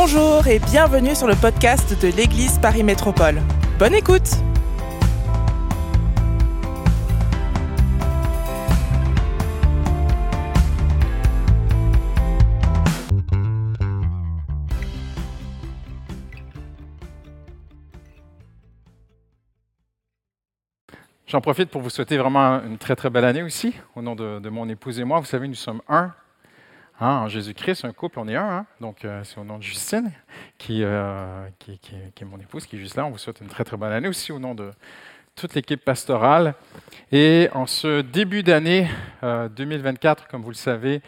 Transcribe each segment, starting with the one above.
Bonjour et bienvenue sur le podcast de l'Église Paris Métropole. Bonne écoute J'en profite pour vous souhaiter vraiment une très très belle année aussi, au nom de, de mon épouse et moi. Vous savez, nous sommes un hein, en Jésus-Christ, un couple, on est un. Hein? Donc, euh, c'est au nom de Justine, qui, euh, qui, qui, est mon épouse, qui est juste là. On vous souhaite une très très bonne année aussi, au nom de toute l'équipe pastorale. Et en ce début d'année euh, 2024, comme vous le savez,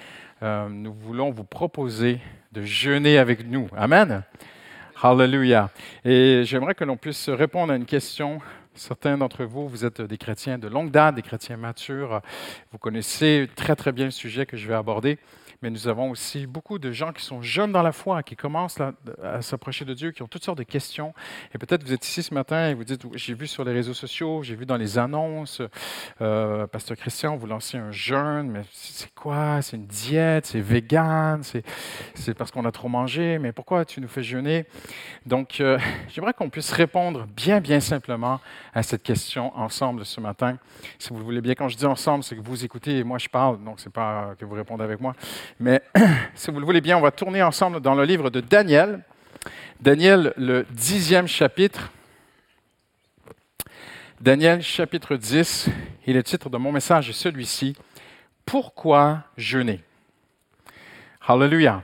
euh, nous voulons vous proposer de jeûner avec nous. Amen. Hallelujah. Et j'aimerais que l'on puisse répondre à une question Certains d'entre vous, vous êtes des chrétiens de longue date, des chrétiens matures. Vous connaissez très très bien le sujet que je vais aborder mais nous avons aussi beaucoup de gens qui sont jeunes dans la foi, qui commencent à s'approcher de Dieu, qui ont toutes sortes de questions. Et peut-être vous êtes ici ce matin et vous dites, j'ai vu sur les réseaux sociaux, j'ai vu dans les annonces, euh, Pasteur Christian, vous lancez un jeûne, mais c'est quoi? C'est une diète, c'est vegan, c'est parce qu'on a trop mangé, mais pourquoi tu nous fais jeûner? Donc, euh, j'aimerais qu'on puisse répondre bien, bien simplement à cette question ensemble ce matin. Si vous le voulez bien, quand je dis ensemble, c'est que vous écoutez et moi je parle, donc c'est pas que vous répondez avec moi. Mais si vous le voulez bien, on va tourner ensemble dans le livre de Daniel. Daniel, le dixième chapitre. Daniel, chapitre 10. Et le titre de mon message est celui-ci. Pourquoi jeûner? Hallelujah.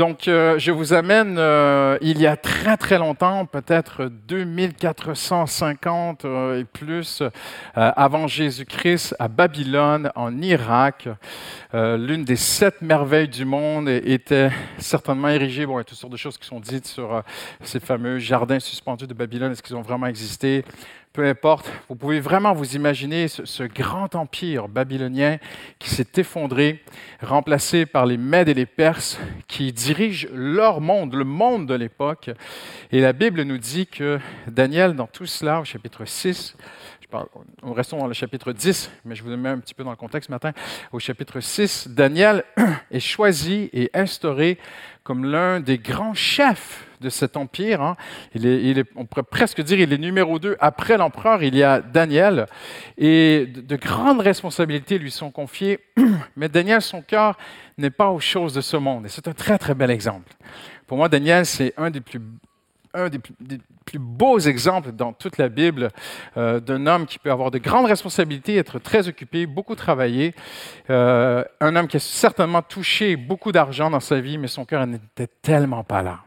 Donc, euh, je vous amène euh, il y a très très longtemps, peut-être 2450 euh, et plus avant Jésus-Christ, à Babylone, en Irak. L'une des sept merveilles du monde était certainement érigée. Bon, il y a toutes sortes de choses qui sont dites sur ces fameux jardins suspendus de Babylone. Est-ce qu'ils ont vraiment existé? Peu importe, vous pouvez vraiment vous imaginer ce, grand empire babylonien qui s'est effondré, remplacé par les Mèdes et les Perses qui dirigent leur monde, le monde de l'époque. Et la Bible nous dit que Daniel, dans tout cela, au chapitre 6, nous restons dans le chapitre 10, mais je vous mets un petit peu dans le contexte ce matin. Au chapitre 6, Daniel est choisi et instauré comme l'un des grands chefs de cet empire. Hein. On pourrait presque dire il est numéro deux. Après l'empereur, il y a Daniel. Et de grandes responsabilités lui sont confiées. Mais Daniel, son cœur n'est pas aux choses de ce monde. Et c'est un très, très bel exemple. Pour moi, Daniel, c'est un des plus un des plus, beaux exemples dans toute la Bible euh, d'un homme qui peut avoir de grandes responsabilités, être très occupé, beaucoup travailler. Euh, un homme qui a certainement touché beaucoup d'argent dans sa vie, mais son cœur n'était tellement pas là.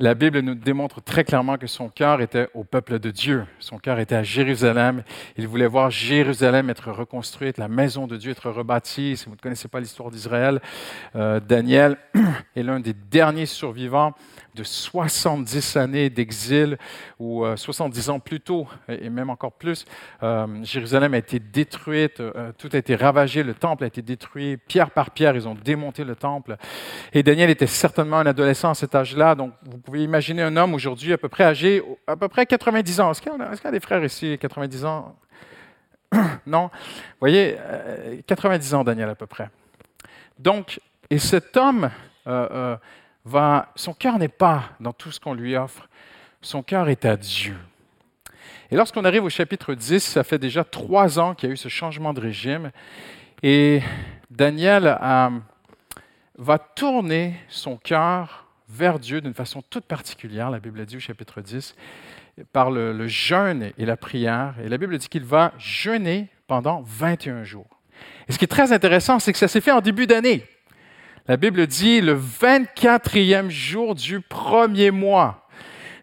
La Bible nous démontre très clairement que son cœur était au peuple de Dieu. Son cœur était à Jérusalem. Il voulait voir Jérusalem être reconstruite, la maison de Dieu être rebâtie. Si vous ne connaissez pas l'histoire d'Israël, euh, Daniel est l'un des derniers survivants de 70 années d'exil, ou 70 euh, ans plus tôt, et même encore plus, euh, Jérusalem a été détruite, euh, tout a été ravagé, le temple a été détruit, pierre par pierre, ils ont démonté le temple. Et Daniel était certainement un adolescent à cet âge-là, donc vous pouvez imaginer un homme aujourd'hui à peu près âgé, à peu près 90 ans. Est-ce qu'il y, est a des frères ici, 90 ans? Non? Vous voyez, 90 ans, Daniel, à peu près. Donc, et cet homme son cœur n'est pas dans tout ce qu'on lui offre, son cœur est à Dieu. Et lorsqu'on arrive au chapitre 10, ça fait déjà trois ans qu'il y a eu ce changement de régime, et Daniel euh, va tourner son cœur vers Dieu d'une façon toute particulière, la Bible dit au chapitre 10, par le, le jeûne et la prière. Et la Bible dit qu'il va jeûner pendant 21 jours. Et ce qui est très intéressant, c'est que ça s'est fait en début d'année. La Bible dit le 24e jour du premier mois.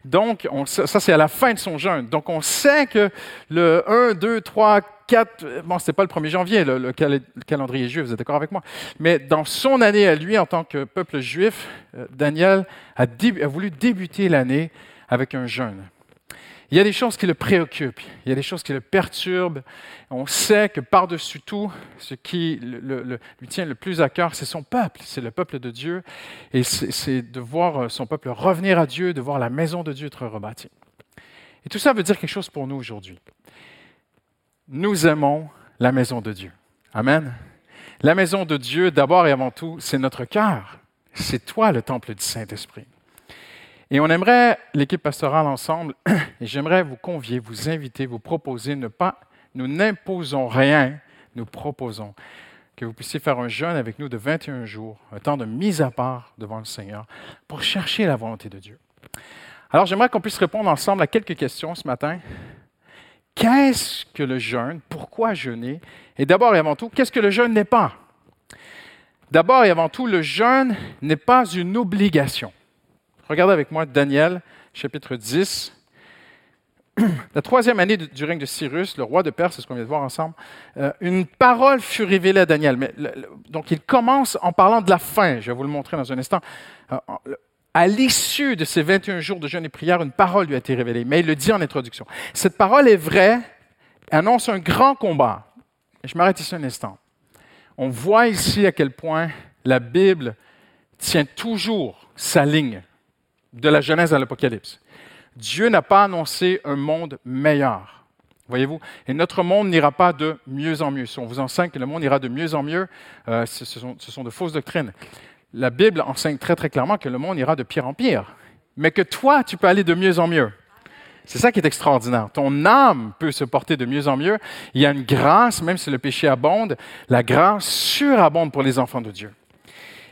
Donc, ça, c'est à la fin de son jeûne. Donc, on sait que le 1, 2, 3, 4, bon, ce pas le 1er janvier, le, calendrier juif, vous êtes d'accord avec moi, mais dans son année à lui, en tant que peuple juif, euh, Daniel a voulu débuter l'année avec un jeûne. Il y a des choses qui le préoccupent, il y a des choses qui le perturbent. On sait que par-dessus tout, ce qui lui tient le plus à cœur, c'est son peuple, c'est le peuple de Dieu, et c'est de voir son peuple revenir à Dieu, de voir la maison de Dieu être rebâtie. Et tout ça veut dire quelque chose pour nous aujourd'hui. Nous aimons la maison de Dieu. Amen. La maison de Dieu, d'abord et avant tout, c'est notre cœur. C'est toi le temple du Saint-Esprit. Et on aimerait, l'équipe pastorale ensemble, et j'aimerais vous convier, vous inviter, vous proposer, ne pas, nous n'imposons rien, nous proposons que vous puissiez faire un jeûne avec nous de 21 jours, un temps de mise à part devant le Seigneur, pour chercher la volonté de Dieu. Alors j'aimerais qu'on puisse répondre ensemble à quelques questions ce matin. Qu'est-ce que le jeûne? Pourquoi jeûner? Et d'abord et avant tout, qu'est-ce que le jeûne n'est pas? D'abord et avant tout, le jeûne n'est pas une obligation. Regardez avec moi Daniel, chapitre 10. La troisième année du règne de Cyrus, le roi de Perse, c'est ce qu'on vient de voir ensemble, euh, une parole fut révélée à Daniel. Donc il commence en parlant de la fin. Je vais vous le montrer dans un instant. Euh, à l'issue de ces 21 jours de jeûne et prière, une parole lui a été révélée, mais il le dit en introduction. Cette parole est vraie, annonce un grand combat. je m'arrête ici un instant. On voit ici à quel point la Bible tient toujours sa ligne de la Genèse à l'Apocalypse. Dieu n'a pas annoncé un monde meilleur. Voyez-vous? Et notre monde n'ira pas de mieux en mieux. Si on vous enseigne que le monde ira de mieux en mieux, euh, ce, sont, ce sont de fausses doctrines la Bible enseigne très très clairement que le monde ira de pire en pire, mais que toi, tu peux aller de mieux en mieux. C'est ça qui est extraordinaire. Ton âme peut se porter de mieux en mieux. Il y a une grâce, même si le péché abonde, la grâce surabonde pour les enfants de Dieu.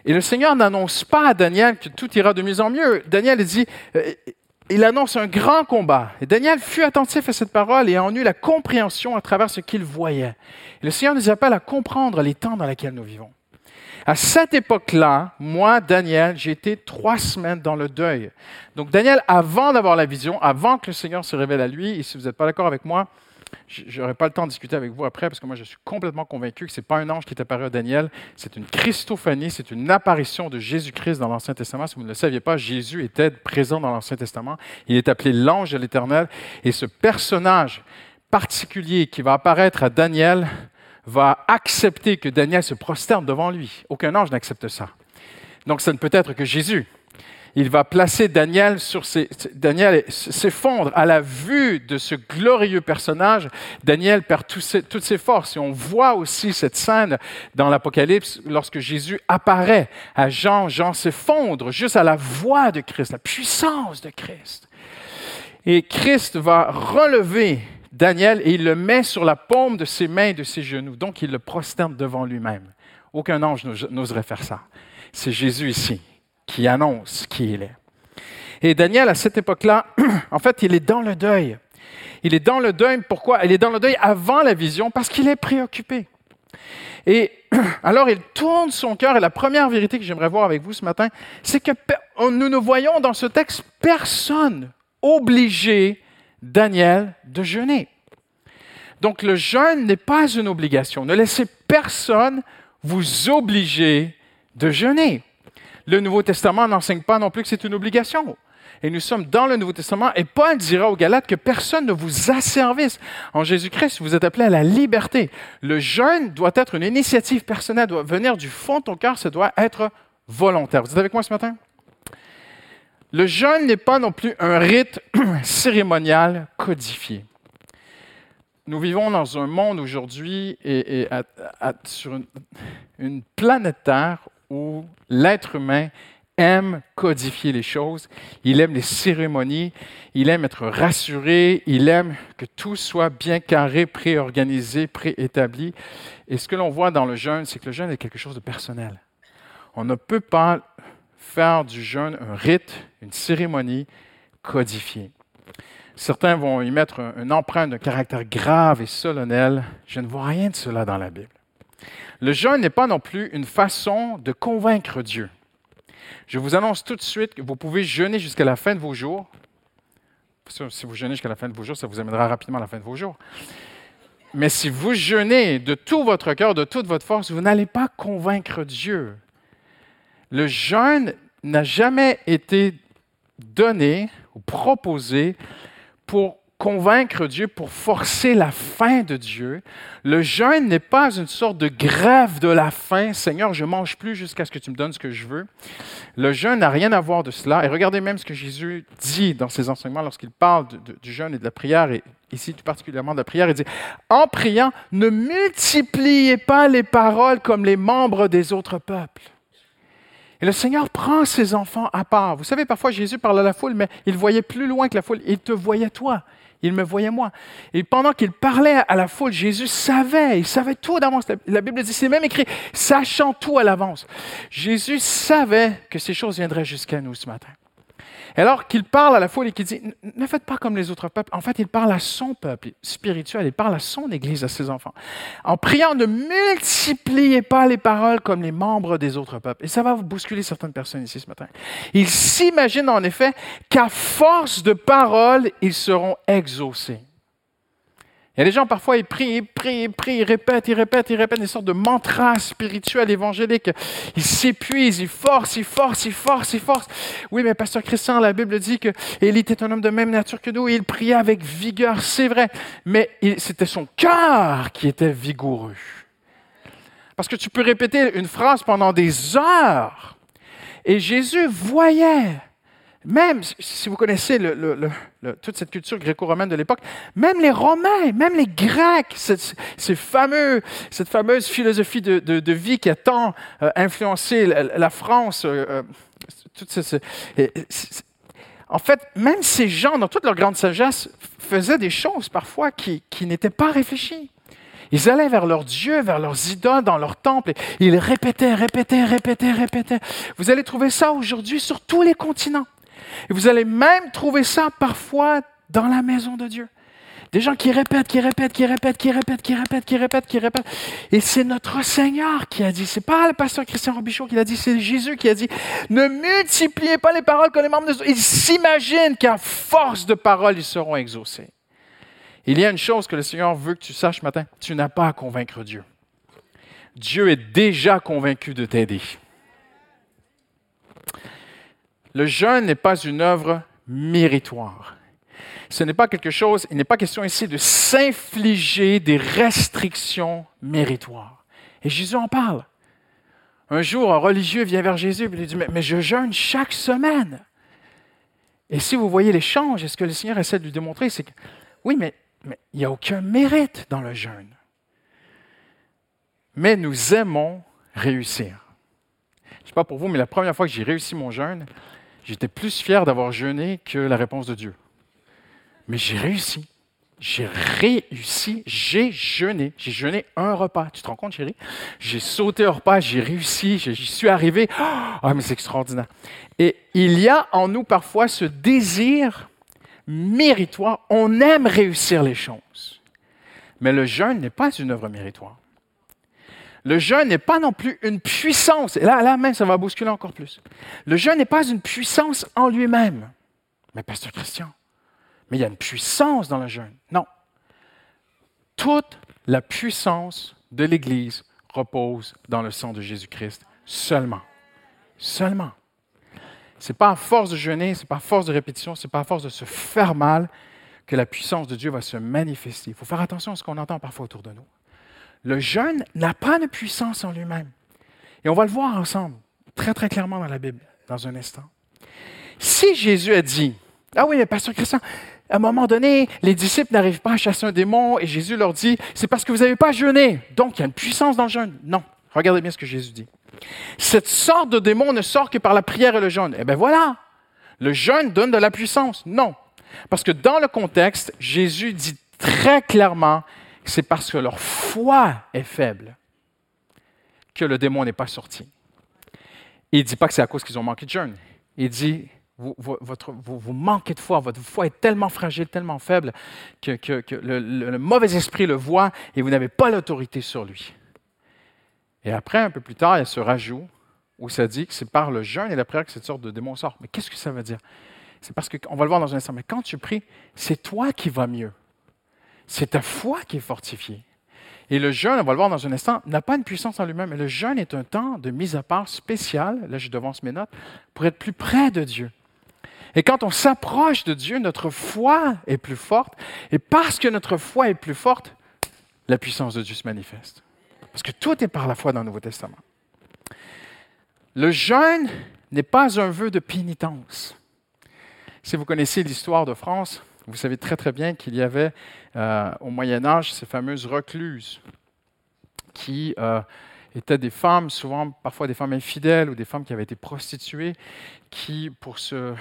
Et le Seigneur n'annonce pas à Daniel que tout ira de mieux en mieux. Daniel dit, euh, il annonce un grand combat. Et Daniel fut attentif à cette parole et en eut la compréhension à travers ce qu'il voyait. Et le Seigneur nous appelle à comprendre les temps dans lesquels nous vivons. À cette époque-là, moi, Daniel, j'ai été trois semaines dans le deuil. Donc Daniel, avant d'avoir la vision, avant que le Seigneur se révèle à lui, et si vous n'êtes pas d'accord avec moi, je n'aurai pas le temps de discuter avec vous après, parce que moi, je suis complètement convaincu que ce n'est pas un ange qui est apparu à Daniel, c'est une Christophanie, c'est une apparition de Jésus-Christ dans l'Ancien Testament. Si vous ne le saviez pas, Jésus était présent dans l'Ancien Testament. Il est appelé l'ange de l'Éternel. Et ce personnage particulier qui va apparaître à Daniel va accepter que Daniel se prosterne devant lui. Aucun ange n'accepte ça. Donc ça ne peut être que Jésus. Il va placer Daniel sur ses... Daniel s'effondre à la vue de ce glorieux personnage. Daniel perd toutes ses forces. Et on voit aussi cette scène dans l'Apocalypse lorsque Jésus apparaît à Jean. Jean s'effondre juste à la voix de Christ, la puissance de Christ. Et Christ va relever Daniel et il le met sur la paume de ses mains et de ses genoux. Donc il le prosterne devant lui-même. Aucun ange n'oserait faire ça. C'est Jésus ici qui annonce qui il est. Et Daniel, à cette époque-là, en fait, il est dans le deuil. Il est dans le deuil, pourquoi? Il est dans le deuil avant la vision parce qu'il est préoccupé. Et alors il tourne son cœur, et la première vérité que j'aimerais voir avec vous ce matin, c'est que nous ne voyons dans ce texte personne obligé Daniel de jeûner. Donc le jeûne n'est pas une obligation. Ne laissez personne vous obliger de jeûner. Le Nouveau Testament n'enseigne pas non plus que c'est une obligation. Et nous sommes dans le Nouveau Testament et Paul dira aux Galates que personne ne vous asservisse. En Jésus-Christ, vous êtes appelés à la liberté. Le jeûne doit être une initiative personnelle, doit venir du fond de ton cœur, ça doit être volontaire. Vous êtes avec moi ce matin? Le jeûne n'est pas non plus un rite cérémonial codifié. Nous vivons dans un monde aujourd'hui et, sur une, une planète Terre où l'être humain aime codifier les choses, il aime les cérémonies, il aime être rassuré, il aime que tout soit bien carré, préorganisé, préétabli. Et ce que l'on voit dans le jeûne, c'est que le jeûne est quelque chose de personnel. On ne peut pas faire du jeûne un rite, une cérémonie codifiée. Certains vont y mettre une empreinte de caractère grave et solennel. Je ne vois rien de cela dans la Bible. Le jeûne n'est pas non plus une façon de convaincre Dieu. Je vous annonce tout de suite que vous pouvez jeûner jusqu'à la fin de vos jours. Si vous jeûnez jusqu'à la fin de vos jours, ça vous amènera rapidement à la fin de vos jours. Mais si vous jeûnez de tout votre cœur, de toute votre force, vous n'allez pas convaincre Dieu. Le jeûne n'a jamais été donné ou proposé pour convaincre Dieu, pour forcer la faim de Dieu. Le jeûne n'est pas une sorte de grève de la faim. Seigneur, je mange plus jusqu'à ce que tu me donnes ce que je veux. Le jeûne n'a rien à voir de cela. Et regardez même ce que Jésus dit dans ses enseignements lorsqu'il parle du jeûne et de la prière, et ici tout particulièrement de la prière. Il dit, en priant, ne multipliez pas les paroles comme les membres des autres peuples. Et le Seigneur prend ses enfants à part. Vous savez, parfois Jésus parle à la foule, mais il voyait plus loin que la foule. Il te voyait toi. Il me voyait moi. Et pendant qu'il parlait à la foule, Jésus savait, il savait tout d'avance. La Bible dit, c'est même écrit, sachant tout à l'avance. Jésus savait que ces choses viendraient jusqu'à nous ce matin. Alors qu'il parle à la foule et qu'il dit, ne faites pas comme les autres peuples. En fait, il parle à son peuple spirituel, il parle à son Église, à ses enfants. En priant, ne multipliez pas les paroles comme les membres des autres peuples. Et ça va vous bousculer certaines personnes ici ce matin. Il s'imagine en effet qu'à force de paroles, ils seront exaucés. Il y a des gens, parfois, ils prient, ils prient, ils prient, ils répètent, ils répètent, ils répètent des sortes de mantras spirituels, évangéliques. Ils s'épuisent, ils forcent, ils forcent, ils forcent, ils forcent. Oui, mais Pasteur Christian, la Bible dit que Élie était un homme de même nature que nous il priait avec vigueur, c'est vrai. Mais c'était son cœur qui était vigoureux. Parce que tu peux répéter une phrase pendant des heures. Et Jésus voyait même si vous connaissez toute cette culture gréco-romaine de l'époque, même les Romains, même les Grecs, cette, fameuse philosophie de, vie qui a tant euh, influencé la, France, euh, euh, en fait, même ces gens, dans toute leur grande sagesse, faisaient des choses parfois qui, n'étaient pas réfléchies. Ils allaient vers leurs dieux, vers leurs idoles, dans leur temple, et ils répétaient, répétaient, répétaient, répétaient. Vous allez trouver ça aujourd'hui sur tous les continents. Et vous allez même trouver ça parfois dans la maison de Dieu. Des gens qui répètent, qui répètent, qui répètent, qui répètent, qui répètent, qui répètent, qui répètent. Et c'est notre Seigneur qui a dit, c'est pas le pasteur Christian Robichaud qui l'a dit, c'est Jésus qui a dit, ne multipliez pas les paroles comme les membres de... Ils s'imaginent qu'à force de paroles, ils seront exaucés. Il y a une chose que le Seigneur veut que tu saches ce matin, tu n'as pas à convaincre Dieu. Dieu est déjà convaincu de t'aider. Le jeûne n'est pas une œuvre méritoire. Ce n'est pas quelque chose, il n'est pas question ici de s'infliger des restrictions méritoires. Et Jésus en parle. Un jour, un religieux vient vers Jésus et lui dit, mais, je jeûne chaque semaine. Et si vous voyez l'échange, ce que le Seigneur essaie de lui démontrer, c'est que oui, mais, mais il n'y a aucun mérite dans le jeûne. Mais nous aimons réussir. Je ne sais pas pour vous, mais la première fois que j'ai réussi mon jeûne, J'étais plus fier d'avoir jeûné que la réponse de Dieu. Mais j'ai réussi. J'ai réussi, j'ai jeûné. J'ai jeûné un repas. Tu te rends compte, chérie? J'ai sauté un repas, j'ai réussi, j'y suis arrivé. Ah, mais c'est extraordinaire. Et il y a en nous parfois ce désir méritoire. On aime réussir les choses. Mais le jeûne n'est pas une œuvre méritoire. Le jeûne n'est pas non plus une puissance. Et là, là même, ça va bousculer encore plus. Le jeûne n'est pas une puissance en lui-même. Mais pasteur Christian, mais il y a une puissance dans le jeûne. Non. Toute la puissance de l'Église repose dans le sang de Jésus-Christ seulement. Seulement. Ce n'est pas à force de jeûner, ce n'est pas à force de répétition, ce n'est pas à force de se faire mal que la puissance de Dieu va se manifester. Il faut faire attention à ce qu'on entend parfois autour de nous le jeûne n'a pas de puissance en lui-même. Et on va le voir ensemble, très très clairement dans la Bible, dans un instant. Si Jésus a dit, ah oui, mais pasteur Christian, à un moment donné, les disciples n'arrivent pas à chasser un démon et Jésus leur dit, c'est parce que vous n'avez pas jeûné. Donc, il y a une puissance dans le jeûne. Non. Regardez bien ce que Jésus dit. Cette sorte de démon ne sort que par la prière et le jeûne. Eh bien voilà. Le jeûne donne de la puissance. Non. Parce que dans le contexte, Jésus dit très clairement, c'est parce que leur foi est faible que le démon n'est pas sorti. Il ne dit pas que c'est à cause qu'ils ont manqué de jeûne. Il dit, vous, votre, vous, manquez de foi, votre foi est tellement fragile, tellement faible que, le, mauvais esprit le voit et vous n'avez pas l'autorité sur lui. Et après, un peu plus tard, il y a ce rajout où ça dit que c'est par le jeûne et la prière que cette sorte de démon sort. Mais qu'est-ce que ça veut dire? C'est parce qu'on va le voir dans un instant, mais quand tu pries, c'est toi qui vas mieux. C'est ta foi qui est fortifiée. Et le jeûne, on va le voir dans un instant, n'a pas une puissance en lui-même. Mais le jeûne est un temps de mise à part spécial, là je devance mes notes, pour être plus près de Dieu. Et quand on s'approche de Dieu, notre foi est plus forte. Et parce que notre foi est plus forte, la puissance de Dieu se manifeste. Parce que tout est par la foi dans le Nouveau Testament. Le jeûne n'est pas un vœu de pénitence. Si vous connaissez l'histoire de France, vous savez très très bien qu'il y avait euh, au Moyen Âge ces fameuses recluses qui euh, étaient des femmes, souvent parfois des femmes infidèles ou des femmes qui avaient été prostituées, qui, pour se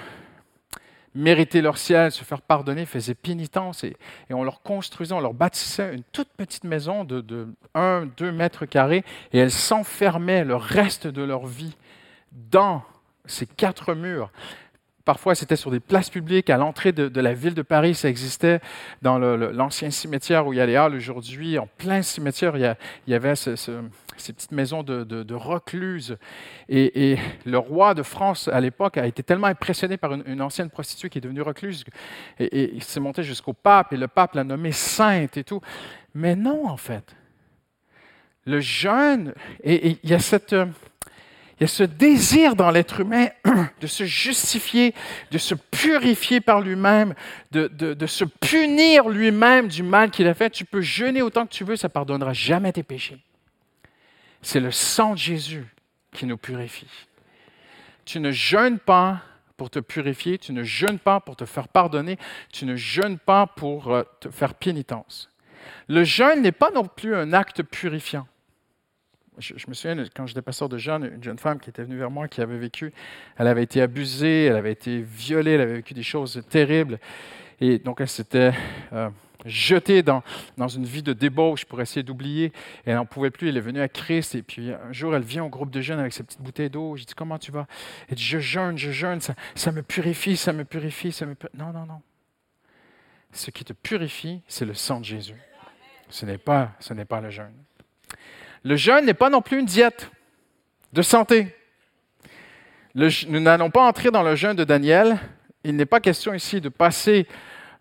mériter leur ciel, se faire pardonner, faisaient pénitence et, on leur construisait, on leur bâtissait une toute petite maison de, de 1, 2 mètres carrés et elles s'enfermaient le reste de leur vie dans ces quatre murs. Parfois, c'était sur des places publiques, à l'entrée de, la ville de Paris, ça existait dans l'ancien cimetière où il y a les halles aujourd'hui. En plein cimetière, il y, avait ces petites maisons de, recluses. Et, le roi de France, à l'époque, a été tellement impressionné par une, ancienne prostituée qui est devenue recluse, et, il s'est monté jusqu'au pape, et le pape l'a nommée sainte et tout. Mais non, en fait. Le jeûne, et il y a cette il y a ce désir dans l'être humain de se justifier, de se purifier par lui-même, de, se punir lui-même du mal qu'il a fait. Tu peux jeûner autant que tu veux, ça ne pardonnera jamais tes péchés. C'est le sang de Jésus qui nous purifie. Tu ne jeûnes pas pour te purifier, tu ne jeûnes pas pour te faire pardonner, tu ne jeûnes pas pour euh, te faire pénitence. Le jeûne n'est pas non plus un acte purifiant je, me souviens, quand j'étais pasteur de jeunes, une jeune femme qui était venue vers moi, qui avait vécu, elle avait été abusée, elle avait été violée, elle avait vécu des choses terribles. Et donc, elle s'était euh, jetée dans, une vie de débauche pour essayer d'oublier. Elle n'en pouvait plus. Elle est venue à Christ. Et puis, un jour, elle vient au groupe de jeunes avec sa petite bouteille d'eau. J'ai dit, comment tu vas? Elle dit, je jeûne, je jeûne, ça, ça me purifie, ça me purifie, ça me purifie. Non, non, non. Ce qui te purifie, c'est le sang de Jésus. Ce n'est pas, ce n'est pas le jeûne. Le jeûne n'est pas non plus une diète de santé. nous n'allons pas entrer dans le jeûne de Daniel. Il n'est pas question ici de passer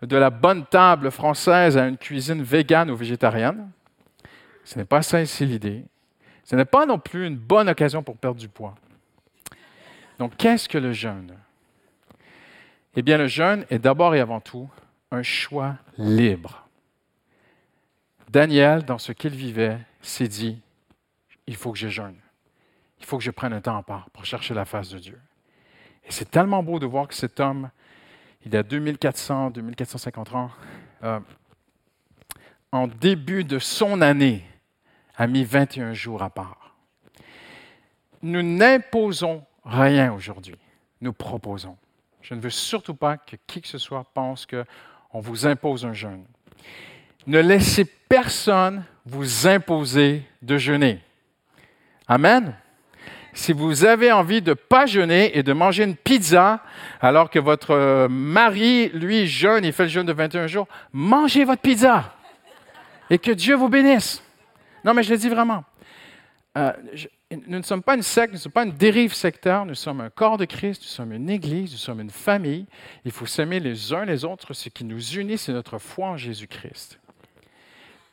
de la bonne table française à une cuisine végane ou végétarienne. Ce n'est pas ça ici l'idée. Ce n'est pas non plus une bonne occasion pour perdre du poids. Donc, qu'est-ce que le jeûne? Eh bien, le jeûne est d'abord et avant tout un choix libre. Daniel, dans ce qu'il vivait, s'est dit, il faut que je jeûne. Il faut que je prenne un temps à part pour chercher la face de Dieu. Et c'est tellement beau de voir que cet homme, il a 2400, 2450 ans, euh, en début de son année, a mis 21 jours à part. Nous n'imposons rien aujourd'hui. Nous proposons. Je ne veux surtout pas que qui que ce soit pense qu'on vous impose un jeûne. Ne laissez personne vous imposer de jeûner. Amen. Si vous avez envie de pas jeûner et de manger une pizza alors que votre euh, mari, lui, jeûne, il fait le jeûne de 21 jours, mangez votre pizza et que Dieu vous bénisse. Non, mais je le dis vraiment. Euh, nous ne sommes pas une secte, nous ne sommes pas une dérive sectaire, nous sommes un corps de Christ, nous sommes une église, nous sommes une famille. Il faut s'aimer les uns les autres. Ce qui nous unit, c'est notre foi en Jésus-Christ.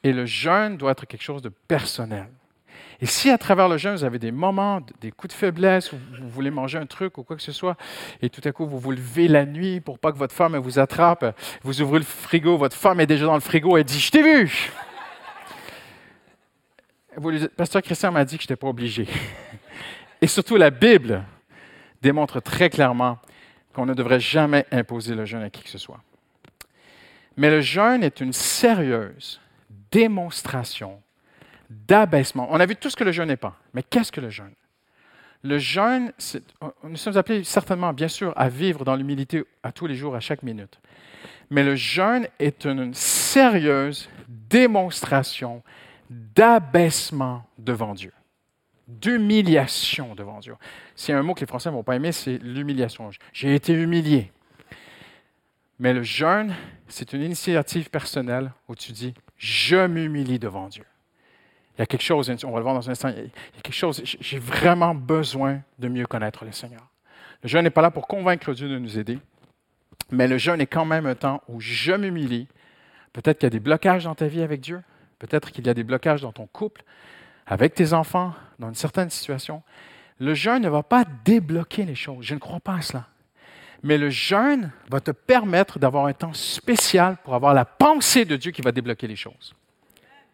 Et le jeûne doit être quelque chose de personnel. Et si à travers le jeûne, vous avez des moments, des coups de faiblesse, ou vous voulez manger un truc ou quoi que ce soit, et tout à coup vous vous levez la nuit pour pas que votre femme vous attrape, vous ouvrez le frigo, votre femme est déjà dans le frigo, elle dit Je t'ai vu Pasteur Christian m'a dit que je n'étais pas obligé. Et surtout, la Bible démontre très clairement qu'on ne devrait jamais imposer le jeûne à qui que ce soit. Mais le jeûne est une sérieuse démonstration d'abaissement. On a vu tout ce que le jeûne n'est pas. Mais qu'est-ce que le jeûne? Le jeûne, nous sommes appelés certainement, bien sûr, à vivre dans l'humilité à tous les jours, à chaque minute. Mais le jeûne est une sérieuse démonstration d'abaissement devant Dieu, d'humiliation devant Dieu. C'est un mot que les Français ne vont pas aimer, c'est l'humiliation. J'ai été humilié. Mais le jeûne, c'est une initiative personnelle où tu dis, je m'humilie devant Dieu. Il y a quelque chose, on va le voir dans un instant, il y a quelque chose, j'ai vraiment besoin de mieux connaître le Seigneur. Le jeûne n'est pas là pour convaincre Dieu de nous aider, mais le jeûne est quand même un temps où je m'humilie. Peut-être qu'il y a des blocages dans ta vie avec Dieu, peut-être qu'il y a des blocages dans ton couple, avec tes enfants, dans une certaine situation. Le jeûne ne va pas débloquer les choses, je ne crois pas à cela. Mais le jeûne va te permettre d'avoir un temps spécial pour avoir la pensée de Dieu qui va débloquer les choses.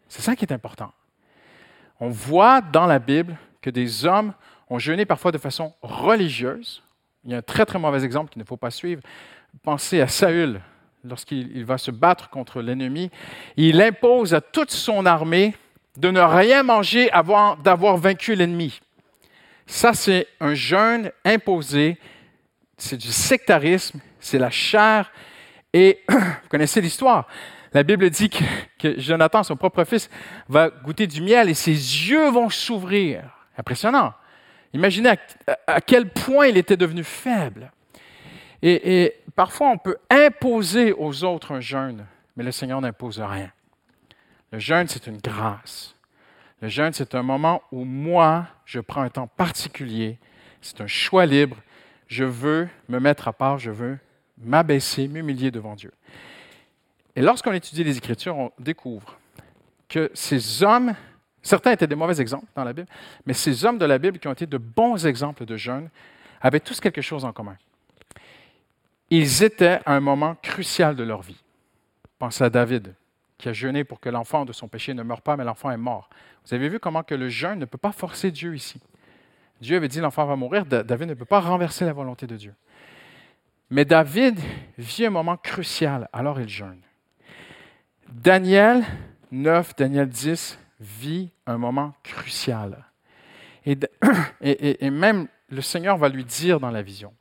C'est ça qui est important. On voit dans la Bible que des hommes ont jeûné parfois de façon religieuse. Il y a un très très mauvais exemple qu'il ne faut pas suivre. Pensez à Saül, lorsqu'il va se battre contre l'ennemi. Il impose à toute son armée de ne rien manger avant d'avoir vaincu l'ennemi. Ça, c'est un jeûne imposé, c'est du sectarisme, c'est la chair. Et vous connaissez l'histoire. La Bible dit que, Jonathan, son propre fils, va goûter du miel et ses yeux vont s'ouvrir. Impressionnant. Imaginez à, quel point il était devenu faible. Et, et, parfois, on peut imposer aux autres un jeûne, mais le Seigneur n'impose rien. Le jeûne, c'est une grâce. Le jeûne, c'est un moment où moi, je prends un temps particulier. C'est un choix libre. Je veux me mettre à part, je veux m'abaisser, m'humilier devant Dieu. Et lorsqu'on étudie les Écritures, on découvre que ces hommes, certains étaient des mauvais exemples dans la Bible, mais ces hommes de la Bible qui ont été de bons exemples de jeûne avaient tous quelque chose en commun. Ils étaient à un moment crucial de leur vie. Pensez à David, qui a jeûné pour que l'enfant de son péché ne meure pas, mais l'enfant est mort. Vous avez vu comment que le jeûne ne peut pas forcer Dieu ici. Dieu avait dit l'enfant va mourir, David ne peut pas renverser la volonté de Dieu. Mais David vit un moment crucial, alors il jeûne. Daniel 9, Daniel 10 vit un moment crucial. Et, même le Seigneur va lui dire dans la vision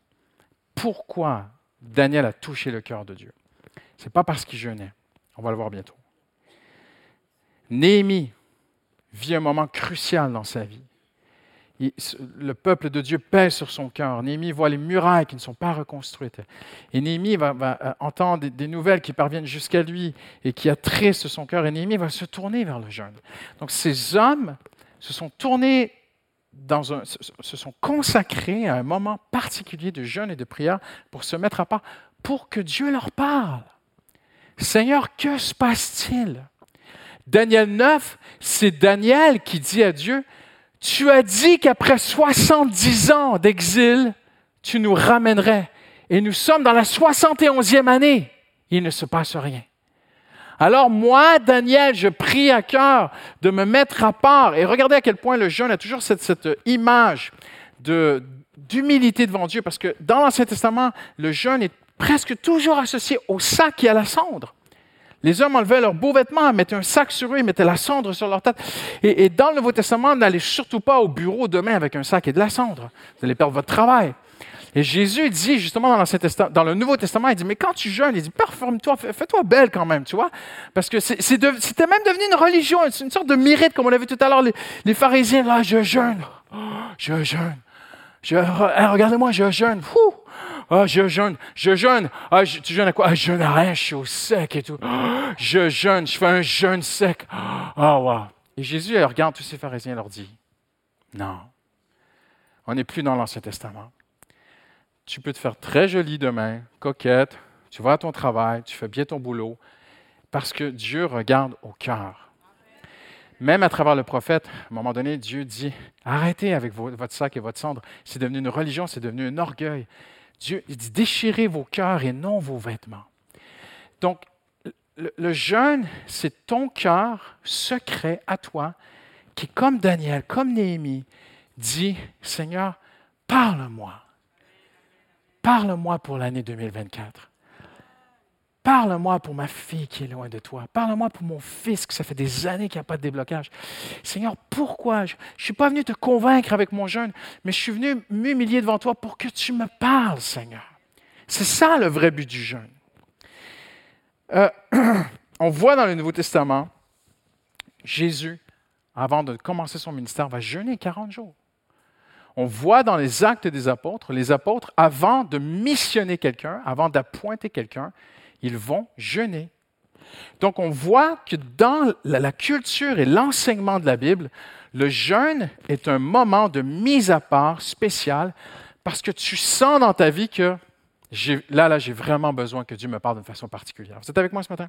pourquoi Daniel a touché le cœur de Dieu? Ce n'est pas parce qu'il jeûnait. On va le voir bientôt. Néhémie vit un moment crucial dans sa vie le peuple de Dieu pèse sur son cœur. Néhémie voit les murailles qui ne sont pas reconstruites. Et Néhémie va, euh, entendre des, nouvelles qui parviennent jusqu'à lui et qui attristent son cœur. Et Néhémie va se tourner vers le jeûne. Donc ces hommes se sont tournés se sont consacrés à un moment particulier de jeûne et de prière pour se mettre à part, pour que Dieu leur parle. Seigneur, que se passe-t-il? Daniel 9, c'est Daniel qui dit à Dieu, tu as dit qu'après 70 ans d'exil, tu nous ramènerais. Et nous sommes dans la 71e année. Il ne se passe rien. Alors moi, Daniel, je prie à cœur de me mettre à part. Et regardez à quel point le jeûne a toujours cette, image d'humilité devant Dieu, parce que dans l'Ancien Testament, le jeûne est presque toujours associé au sac et à la cendre. Les hommes enlevaient leurs beaux vêtements, mettaient un sac sur eux, mettaient la cendre sur leur tête. Et, dans le Nouveau Testament, n'allez surtout pas au bureau demain avec un sac et de la cendre. Vous allez perdre votre travail. Et Jésus dit justement dans, Testament, dans le Nouveau Testament, il dit, mais quand tu jeûnes, il dit, performe-toi, fais-toi belle quand même, tu vois. Parce que c'était même devenu une religion, une sorte de mérite, comme on l'a vu tout à l'heure, les, pharisiens, là, je jeûne, je jeûne. Je, regardez-moi, je jeûne. Ah, je jeûne, je jeûne. Ah, tu jeûnes à quoi? Ah, je jeûne à rien, je suis au sec et tout. je jeûne, je fais un jeûne sec. Ah, wow. Et Jésus, il regarde tous ces pharisiens et leur dit, non, on n'est plus dans l'Ancien Testament. Tu peux te faire très jolie demain, coquette, tu vas à ton travail, tu fais bien ton boulot, parce que Dieu regarde au cœur. Même à travers le prophète, à un moment donné, Dieu dit, arrêtez avec votre sac et votre cendre. C'est devenu une religion, c'est devenu un orgueil. Dieu dit déchirez vos cœurs et non vos vêtements. Donc, le, jeûne, c'est ton cœur secret à toi qui, comme Daniel, comme Néhémie, dit Seigneur, parle-moi. Parle-moi pour l'année 2024. Parle-moi pour ma fille qui est loin de toi. Parle-moi pour mon fils qui ça fait des années qu'il n'y a pas de déblocage. Seigneur, pourquoi? Je ne suis pas venu te convaincre avec mon jeûne, mais je suis venu m'humilier devant toi pour que tu me parles, Seigneur. C'est ça le vrai but du jeûne. Euh, on voit dans le Nouveau Testament, Jésus, avant de commencer son ministère, va jeûner 40 jours. On voit dans les actes des apôtres, les apôtres, avant de missionner quelqu'un, avant d'appointer quelqu'un, ils vont jeûner. Donc on voit que dans la culture et l'enseignement de la Bible, le jeûne est un moment de mise à part spécial parce que tu sens dans ta vie que là, là, j'ai vraiment besoin que Dieu me parle d'une façon particulière. Vous êtes avec moi ce matin?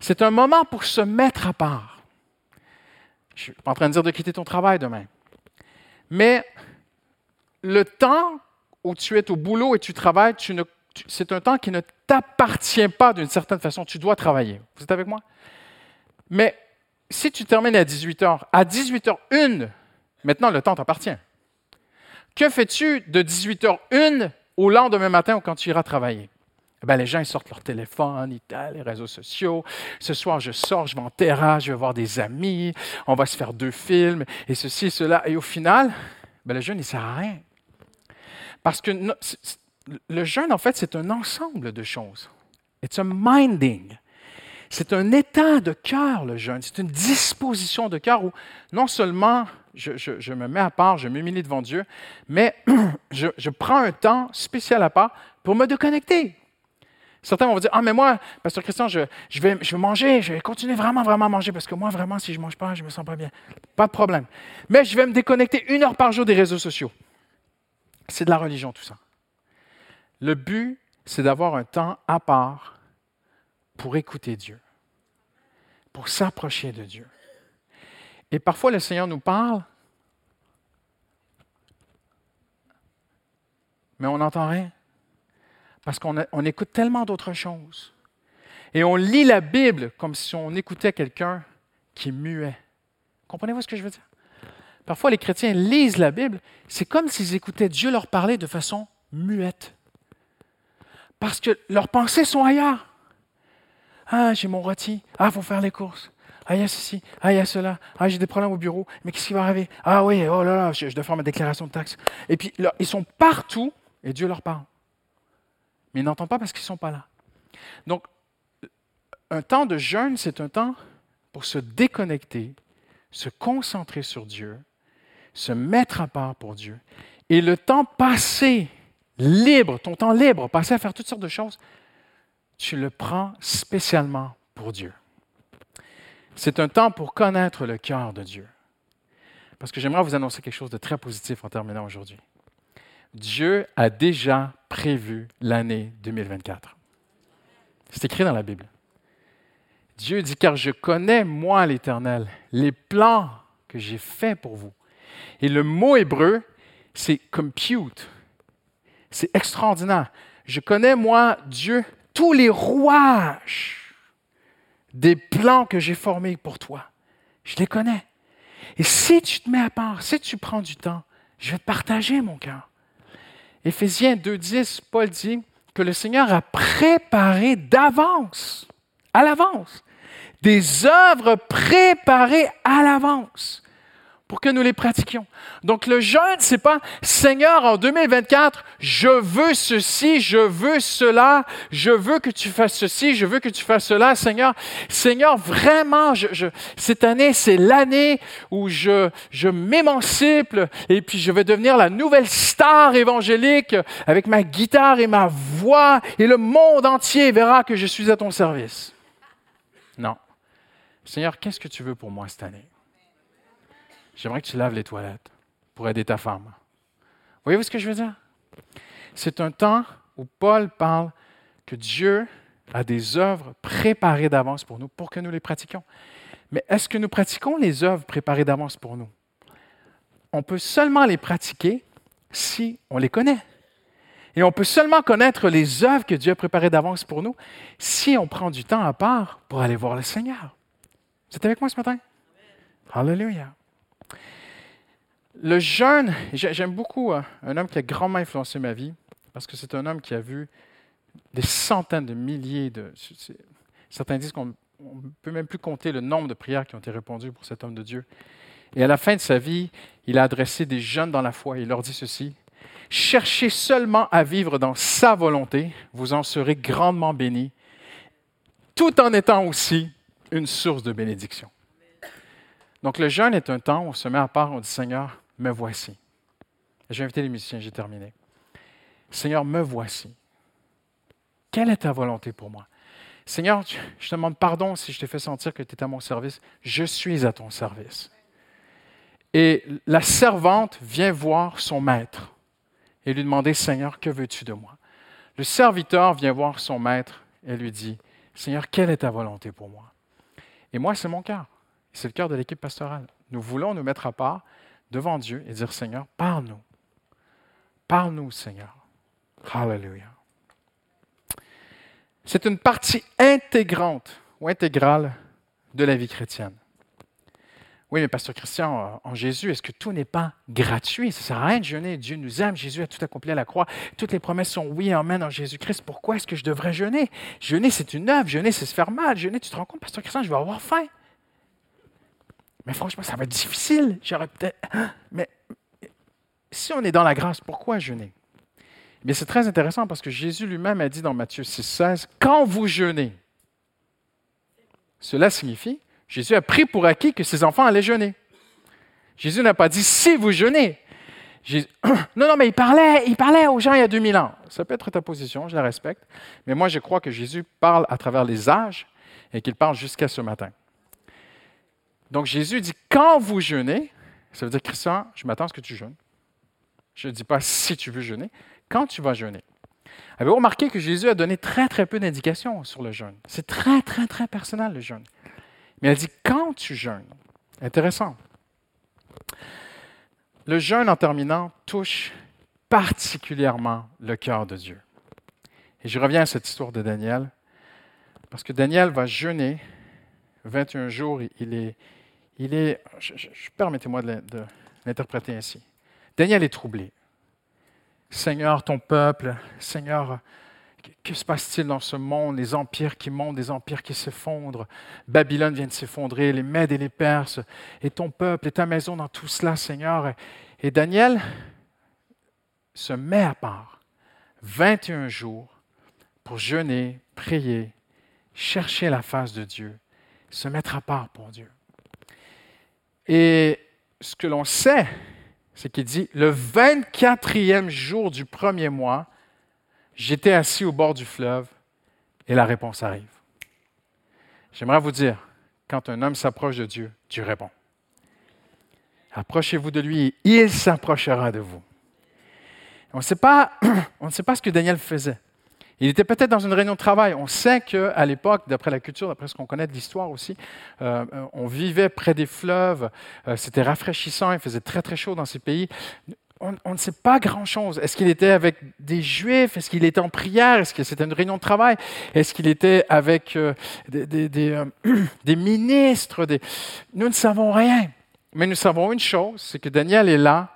C'est un moment pour se mettre à part. Je suis pas en train de dire de quitter ton travail demain. Mais le temps où tu es au boulot et tu travailles, tu ne c'est un temps qui ne t'appartient pas d'une certaine façon. Tu dois travailler. Vous êtes avec moi? Mais si tu termines à 18 h, à 18h01, maintenant le temps t'appartient. Que fais-tu de 18h01 au lendemain matin ou quand tu iras travailler? Eh les gens ils sortent leur téléphone, ils les réseaux sociaux. Ce soir, je sors, je vais en terrasse, je vais voir des amis, on va se faire deux films, et ceci et cela. Et au final, ben, le jeûne, il ne sert à rien. Parce que le jeûne, en fait, c'est un ensemble de choses. It's a minding. C'est un état de cœur, le jeûne. C'est une disposition de cœur où non seulement je, me mets à part, je m'humilie devant Dieu, mais je, prends un temps spécial à part pour me déconnecter. Certains vont dire Ah, mais moi, Pasteur Christian, je, vais, je vais manger, je vais continuer vraiment, vraiment à manger parce que moi, vraiment, si je ne mange pas, je ne me sens pas bien. Pas de problème. Mais je vais me déconnecter une heure par jour des réseaux sociaux. C'est de la religion, tout ça. Le but, c'est d'avoir un temps à part pour écouter Dieu, pour s'approcher de Dieu. Et parfois, le Seigneur nous parle, mais on n'entend rien, parce qu'on écoute tellement d'autres choses. Et on lit la Bible comme si on écoutait quelqu'un qui est muet. Comprenez-vous ce que je veux dire? Parfois, les chrétiens lisent la Bible, c'est comme s'ils écoutaient Dieu leur parler de façon muette. Parce que leurs pensées sont ailleurs. Ah, j'ai mon rôti. Ah, il faut faire les courses. Ah, il y a ceci. Ah, il y a cela. Ah, j'ai des problèmes au bureau. Mais qu'est-ce qui va arriver? Ah oui, oh là là, je, dois faire ma déclaration de taxes. Et puis, ils sont partout et Dieu leur parle. Mais ils n'entendent pas parce qu'ils ne sont pas là. Donc, un temps de jeûne, c'est un temps pour se déconnecter, se concentrer sur Dieu, se mettre à part pour Dieu. Et le temps passé libre, ton temps libre, passé à faire toutes sortes de choses, tu le prends spécialement pour Dieu. C'est un temps pour connaître le cœur de Dieu. Parce que j'aimerais vous annoncer quelque chose de très positif en terminant aujourd'hui. Dieu a déjà prévu l'année 2024. C'est écrit dans la Bible. Dieu dit, car je connais, moi l'Éternel, les plans que j'ai faits pour vous. Et le mot hébreu, c'est compute. C'est extraordinaire. Je connais, moi, Dieu, tous les rouages des plans que j'ai formés pour toi. Je les connais. Et si tu te mets à part, si tu prends du temps, je vais te partager mon cœur. Éphésiens 2.10, Paul dit que le Seigneur a préparé d'avance, à l'avance, des œuvres préparées à l'avance pour que nous les pratiquions. Donc le jeûne, c'est pas Seigneur, en 2024, je veux ceci, je veux cela, je veux que tu fasses ceci, je veux que tu fasses cela, Seigneur. Seigneur, vraiment, cette année, c'est l'année où je, je m'émancipe et puis je vais devenir la nouvelle star évangélique avec ma guitare et ma voix et le monde entier verra que je suis à ton service. Non. Seigneur, qu'est-ce que tu veux pour moi cette année? J'aimerais que tu laves les toilettes pour aider ta femme. Voyez-vous ce que je veux dire? C'est un temps où Paul parle que Dieu a des œuvres préparées d'avance pour nous pour que nous les pratiquions. Mais est-ce que nous pratiquons les œuvres préparées d'avance pour nous? On peut seulement les pratiquer si on les connaît. Et on peut seulement connaître les œuvres que Dieu a préparées d'avance pour nous si on prend du temps à part pour aller voir le Seigneur. Vous êtes avec moi ce matin? Hallelujah. Le jeûne, j'aime beaucoup euh, un homme qui a grandement influencé ma vie, parce que c'est un homme qui a vu des centaines de milliers de... Certains disent qu'on ne peut même plus compter le nombre de prières qui ont été répondues pour cet homme de Dieu. Et à la fin de sa vie, il a adressé des jeunes dans la foi. Il leur dit ceci, Cherchez seulement à vivre dans sa volonté, vous en serez grandement bénis, tout en étant aussi une source de bénédiction. Donc le jeûne est un temps où on se met à part, on dit Seigneur, me voici. J'ai invité les musiciens, j'ai terminé. Seigneur, me voici. Quelle est ta volonté pour moi? Seigneur, je te demande pardon si je t'ai fait sentir que tu es à mon service. Je suis à ton service. Et la servante vient voir son maître et lui demander, Seigneur, que veux-tu de moi? Le serviteur vient voir son maître et lui dit, Seigneur, quelle est ta volonté pour moi? Et moi, c'est mon cœur. C'est le cœur de l'équipe pastorale. Nous voulons nous mettre à part devant Dieu et dire, Seigneur, parle-nous. Parle-nous, Seigneur. Hallelujah. C'est une partie intégrante ou intégrale de la vie chrétienne. Oui, mais Pasteur Christian, en Jésus, est-ce que tout n'est pas gratuit? Ça ne sert à rien de jeûner. Dieu nous aime. Jésus a tout accompli à la croix. Toutes les promesses sont oui et amen en Jésus-Christ. Pourquoi est-ce que je devrais jeûner? Jeûner, c'est une œuvre. Jeûner, c'est se faire mal. Jeûner, tu te rends compte, Pasteur Christian, je vais avoir faim. Mais franchement, ça va être difficile. J'aurais peut-être. Mais si on est dans la grâce, pourquoi jeûner? Eh c'est très intéressant parce que Jésus lui-même a dit dans Matthieu 6, 16, quand vous jeûnez, cela signifie Jésus a pris pour acquis que ses enfants allaient jeûner. Jésus n'a pas dit si vous jeûnez. Non, non, mais il parlait, il parlait aux gens il y a 2000 ans. Ça peut être ta position, je la respecte. Mais moi, je crois que Jésus parle à travers les âges et qu'il parle jusqu'à ce matin. Donc Jésus dit quand vous jeûnez, ça veut dire Christian, je m'attends à ce que tu jeûnes. Je ne dis pas si tu veux jeûner, quand tu vas jeûner. Avez-vous remarqué que Jésus a donné très très peu d'indications sur le jeûne? C'est très très très personnel le jeûne. Mais elle dit quand tu jeûnes. Intéressant. Le jeûne, en terminant, touche particulièrement le cœur de Dieu. Et je reviens à cette histoire de Daniel, parce que Daniel va jeûner 21 jours. Il est, il est permettez-moi de l'interpréter ainsi. Daniel est troublé. Seigneur, ton peuple, Seigneur, que se passe-t-il dans ce monde? Les empires qui montent, des empires qui s'effondrent? Babylone vient de s'effondrer, les Mèdes et les Perses, et ton peuple et ta maison dans tout cela, Seigneur. Et Daniel se met à part 21 jours pour jeûner, prier, chercher la face de Dieu, se mettre à part pour Dieu. Et ce que l'on sait, c'est qu'il dit, le 24e jour du premier mois, J'étais assis au bord du fleuve et la réponse arrive. J'aimerais vous dire, quand un homme s'approche de Dieu, Dieu répond. Approchez-vous de lui et il s'approchera de vous. On ne sait pas, on ne sait pas ce que Daniel faisait. Il était peut-être dans une réunion de travail. On sait qu'à l'époque, d'après la culture, d'après ce qu'on connaît de l'histoire aussi, euh, on vivait près des fleuves. Euh, c'était rafraîchissant. Il faisait très très chaud dans ces pays on, ne sait pas grand-chose. Est-ce qu'il était avec des Juifs? Est-ce qu'il était en prière? Est-ce que c'était une réunion de travail? Est-ce qu'il était avec euh, des, ministres? Nous ne savons rien. Mais nous savons une chose, c'est que Daniel est là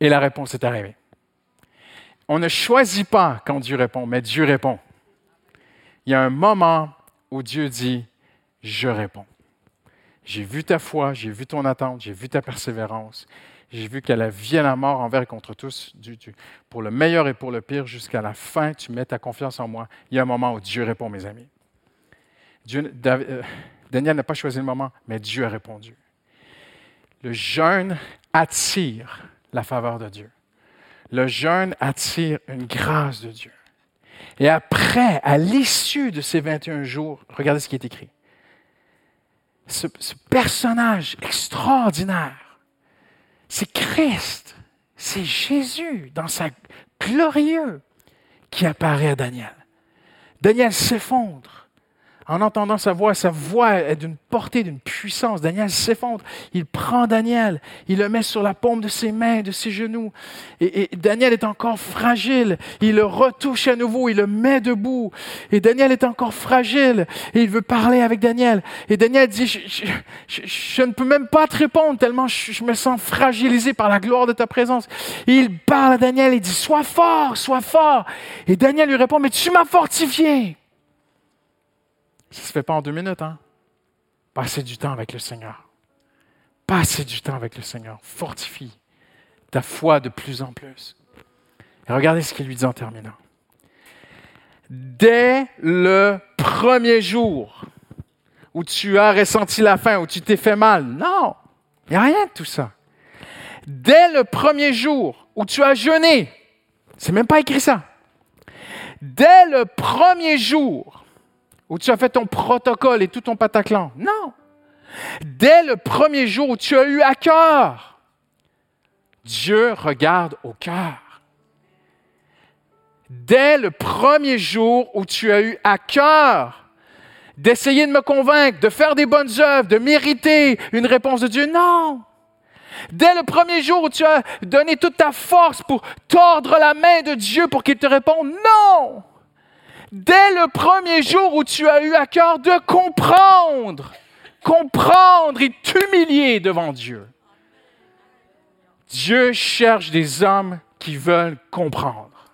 et la réponse est arrivée. On ne choisit pas quand Dieu répond, mais Dieu répond. Il y a un moment où Dieu dit, je réponds. J'ai vu ta foi, j'ai vu ton attente, j'ai vu ta persévérance, j'ai vu qu'elle a vie la mort envers et contre tous, pour le meilleur et pour le pire, jusqu'à la fin, tu mets ta confiance en moi. Il y a un moment où Dieu répond, mes amis. Euh, Daniel n'a pas choisi le moment, mais Dieu a répondu. Le jeûne attire la faveur de Dieu. Le jeûne attire une grâce de Dieu. Et après, à l'issue de ces 21 jours, regardez ce qui est écrit. ce personnage extraordinaire c'est Christ, c'est Jésus dans sa glorieux qui apparaît à Daniel. Daniel s'effondre en entendant sa voix, sa voix est d'une portée, d'une puissance. Daniel s'effondre. Il prend Daniel, il le met sur la paume de ses mains, de ses genoux. Et, Daniel est encore fragile. Il le retouche à nouveau, il le met debout. Et Daniel est encore fragile. Et il veut parler avec Daniel. Et Daniel dit, je, ne peux même pas te répondre tellement je, me sens fragilisé par la gloire de ta présence. Et il parle à Daniel et dit, sois fort, sois fort. Et Daniel lui répond, mais tu m'as fortifié. Ça ne se fait pas en deux minutes, hein? Passer du temps avec le Seigneur. Passer du temps avec le Seigneur. Fortifie ta foi de plus en plus. Et regardez ce qu'il lui dit en terminant. Dès le premier jour où tu as ressenti la faim, où tu t'es fait mal, non, il n'y a rien de tout ça. Dès le premier jour où tu as jeûné, c'est même pas écrit ça. Dès le premier jour où tu as fait ton protocole et tout ton pataclan. Non. Dès le premier jour où tu as eu à cœur, Dieu regarde au cœur. Dès le premier jour où tu as eu à cœur d'essayer de me convaincre, de faire des bonnes œuvres, de mériter une réponse de Dieu, non. Dès le premier jour où tu as donné toute ta force pour tordre la main de Dieu pour qu'il te réponde, non dès le premier jour où tu as eu à cœur de comprendre comprendre et t'humilier devant Dieu. Dieu cherche des hommes qui veulent comprendre,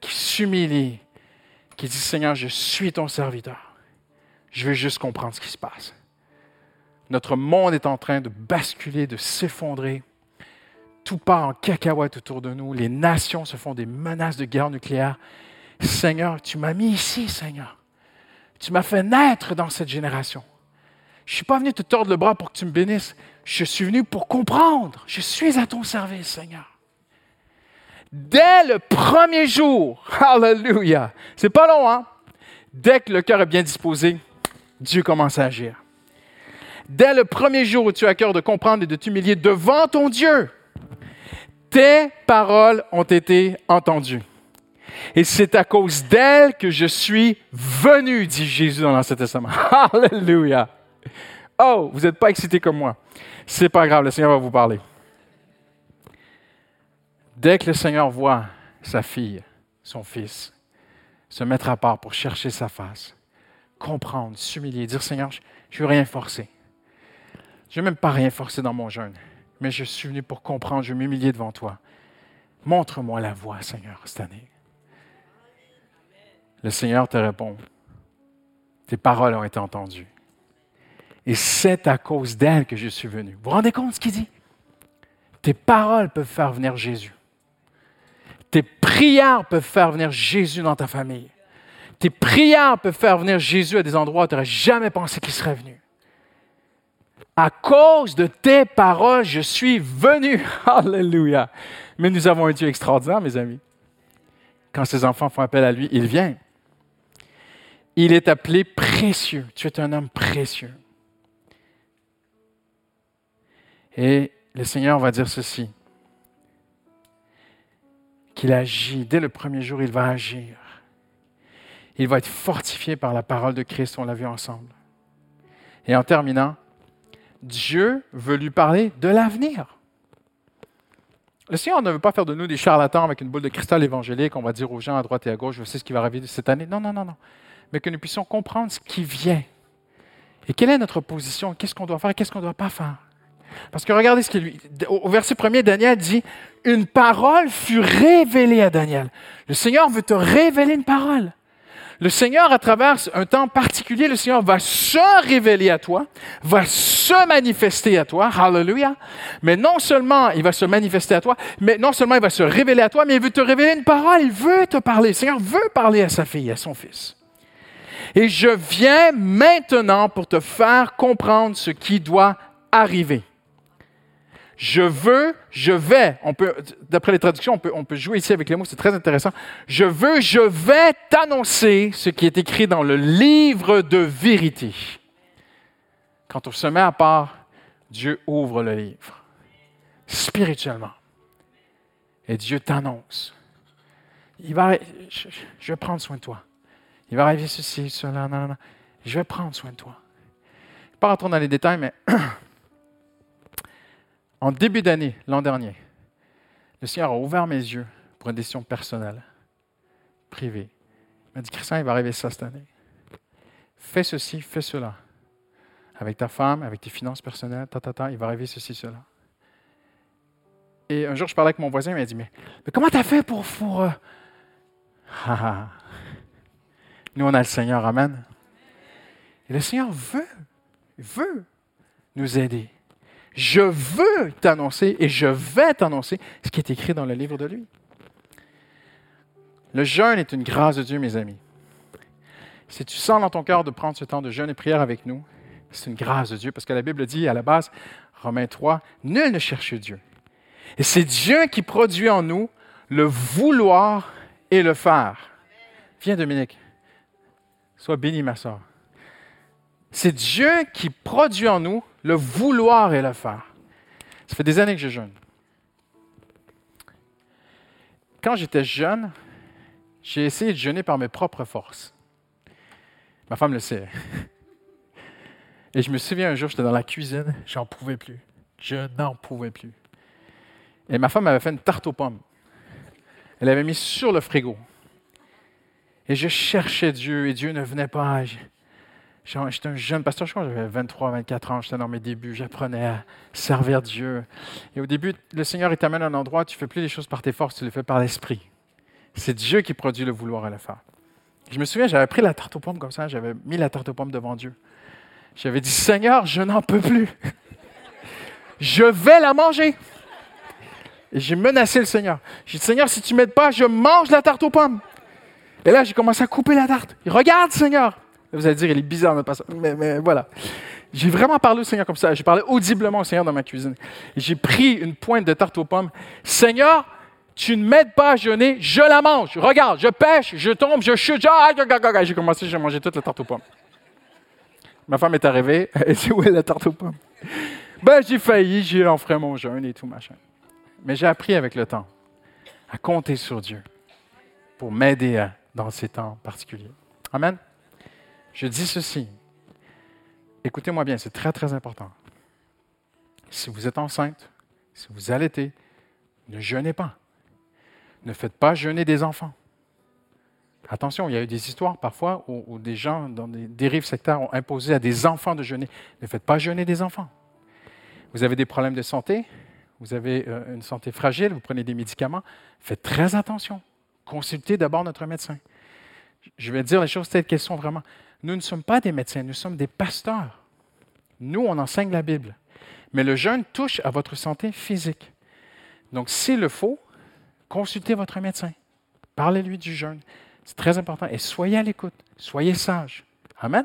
qui s'humilient, qui disent Seigneur, je suis ton serviteur. Je veux juste comprendre ce qui se passe. Notre monde est en train de basculer, de s'effondrer. Tout part en cacahuète autour de nous. Les nations se font des menaces de guerre nucléaire. Seigneur, tu m'as mis ici, Seigneur. Tu m'as fait naître dans cette génération. Je ne suis pas venu te tordre le bras pour que tu me bénisses. Je suis venu pour comprendre. Je suis à ton service, Seigneur. Dès le premier jour, Alléluia, c'est pas long, hein? Dès que le cœur est bien disposé, Dieu commence à agir. Dès le premier jour où tu as cœur de comprendre et de t'humilier devant ton Dieu, tes paroles ont été entendues. Et c'est à cause d'elles que je suis venu, dit Jésus dans l'Ancien Testament. Alléluia. Oh, vous n'êtes pas excité comme moi. C'est pas grave, le Seigneur va vous parler. Dès que le Seigneur voit sa fille, son fils, se mettre à part pour chercher sa face, comprendre, s'humilier, dire Seigneur, je ne veux rien forcer. Je veux même pas rien forcer dans mon jeûne, mais je suis venu pour comprendre, je veux m'humilier devant toi. Montre-moi la voie, Seigneur, cette année. Le Seigneur te répond, tes paroles ont été entendues. Et c'est à cause d'elle que je suis venu. Vous vous rendez compte ce qu'il dit? Tes paroles peuvent faire venir Jésus. Tes prières peuvent faire venir Jésus dans ta famille. Tes prières peuvent faire venir Jésus à des endroits où tu n'aurais jamais pensé qu'il serait venu. À cause de tes paroles, je suis venu. Alléluia. Mais nous avons un Dieu extraordinaire, mes amis. Quand ses enfants font appel à lui, il vient. Il est appelé précieux. Tu es un homme précieux. Et le Seigneur va dire ceci, qu'il agit, dès le premier jour, il va agir. Il va être fortifié par la parole de Christ, on l'a vu ensemble. Et en terminant, Dieu veut lui parler de l'avenir. Le Seigneur ne veut pas faire de nous des charlatans avec une boule de cristal évangélique, on va dire aux gens à droite et à gauche, sais ce qui va arriver cette année. Non, non, non, non. Mais que nous puissions comprendre ce qui vient. Et quelle est notre position, qu'est-ce qu'on doit faire? Qu'est-ce qu'on ne doit pas faire? Parce que regardez ce qu'il lui. Au verset premier, Daniel dit Une parole fut révélée à Daniel. Le Seigneur veut te révéler une parole. Le Seigneur, à travers un temps particulier, le Seigneur va se révéler à toi, va se manifester à toi. Hallelujah. Mais non seulement il va se manifester à toi, mais non seulement il va se révéler à toi, mais il veut te révéler une parole. Il veut te parler. Le Seigneur veut parler à sa fille, à son fils. Et je viens maintenant pour te faire comprendre ce qui doit arriver. Je veux, je vais. On peut, d'après les traductions, on peut, on peut jouer ici avec les mots, c'est très intéressant. Je veux, je vais t'annoncer ce qui est écrit dans le livre de vérité. Quand on se met à part, Dieu ouvre le livre, spirituellement. Et Dieu t'annonce. Il va, je, je, vais prendre soin de toi. Il va arriver ceci, cela, non, non, non. Je vais prendre soin de toi. Pas rentrer dans les détails, mais En début d'année, l'an dernier, le Seigneur a ouvert mes yeux pour une décision personnelle, privée. Il m'a dit, Christian, il va arriver ça cette année. Fais ceci, fais cela. Avec ta femme, avec tes finances personnelles, ta, ta, ta, il va arriver ceci, cela. Et un jour, je parlais avec mon voisin, il m'a dit, mais, comment tu as fait pour... pour euh... Nous, on a le Seigneur, Amen. Et le Seigneur veut, veut nous aider. Je veux t'annoncer et je vais t'annoncer ce qui est écrit dans le livre de lui. Le jeûne est une grâce de Dieu, mes amis. Si tu sens dans ton cœur de prendre ce temps de jeûne et prière avec nous, c'est une grâce de Dieu, parce que la Bible dit à la base, Romains 3, nul ne cherche Dieu. Et c'est Dieu qui produit en nous le vouloir et le faire. Viens, Dominique. Sois béni, ma soeur. C'est Dieu qui produit en nous le vouloir et le faire. Ça fait des années que je jeûne. Quand j'étais jeune, j'ai essayé de jeûner par mes propres forces. Ma femme le sait. Et je me souviens un jour, j'étais dans la cuisine, j'en pouvais plus. Je n'en pouvais plus. Et ma femme avait fait une tarte aux pommes. Elle avait mis sur le frigo. Et je cherchais Dieu et Dieu ne venait pas. J'étais un jeune pasteur, je crois j'avais 23, 24 ans, j'étais dans mes débuts, j'apprenais à servir Dieu. Et au début, le Seigneur, il t'amène à un endroit, tu ne fais plus les choses par tes forces, tu les fais par l'Esprit. C'est Dieu qui produit le vouloir et le faire. Je me souviens, j'avais pris la tarte aux pommes comme ça, j'avais mis la tarte aux pommes devant Dieu. J'avais dit, Seigneur, je n'en peux plus. je vais la manger. Et j'ai menacé le Seigneur. J'ai dit, Seigneur, si tu ne m'aides pas, je mange la tarte aux pommes. Et là, j'ai commencé à couper la tarte. regarde, Seigneur. Vous allez dire, il est bizarre, notre pasteur. Mais, mais voilà. J'ai vraiment parlé au Seigneur comme ça. J'ai parlé audiblement au Seigneur dans ma cuisine. J'ai pris une pointe de tarte aux pommes. Seigneur, tu ne m'aides pas à jeûner, je la mange. Regarde, je pêche, je tombe, je chute. J'ai commencé, j'ai mangé toute la tarte aux pommes. Ma femme est arrivée, elle dit Où est la tarte aux pommes? Ben, j'ai failli, j'ai enfreint mon jeûne et tout, machin. Mais j'ai appris avec le temps à compter sur Dieu pour m'aider dans ces temps particuliers. Amen. Je dis ceci. Écoutez-moi bien, c'est très, très important. Si vous êtes enceinte, si vous allaitez, ne jeûnez pas. Ne faites pas jeûner des enfants. Attention, il y a eu des histoires parfois où, des gens dans des dérives sectaires ont imposé à des enfants de jeûner. Ne faites pas jeûner des enfants. Vous avez des problèmes de santé, vous avez euh, une santé fragile, vous prenez des médicaments, faites très attention. Consultez d'abord notre médecin. Je vais dire les choses telles qu'elles sont vraiment. Nous ne sommes pas des médecins, nous sommes des pasteurs. Nous, on enseigne la Bible. Mais le jeûne touche à votre santé physique. Donc, s'il le faut, consultez votre médecin. Parlez-lui du jeûne. C'est très important. Et soyez à l'écoute. Soyez sage. Amen.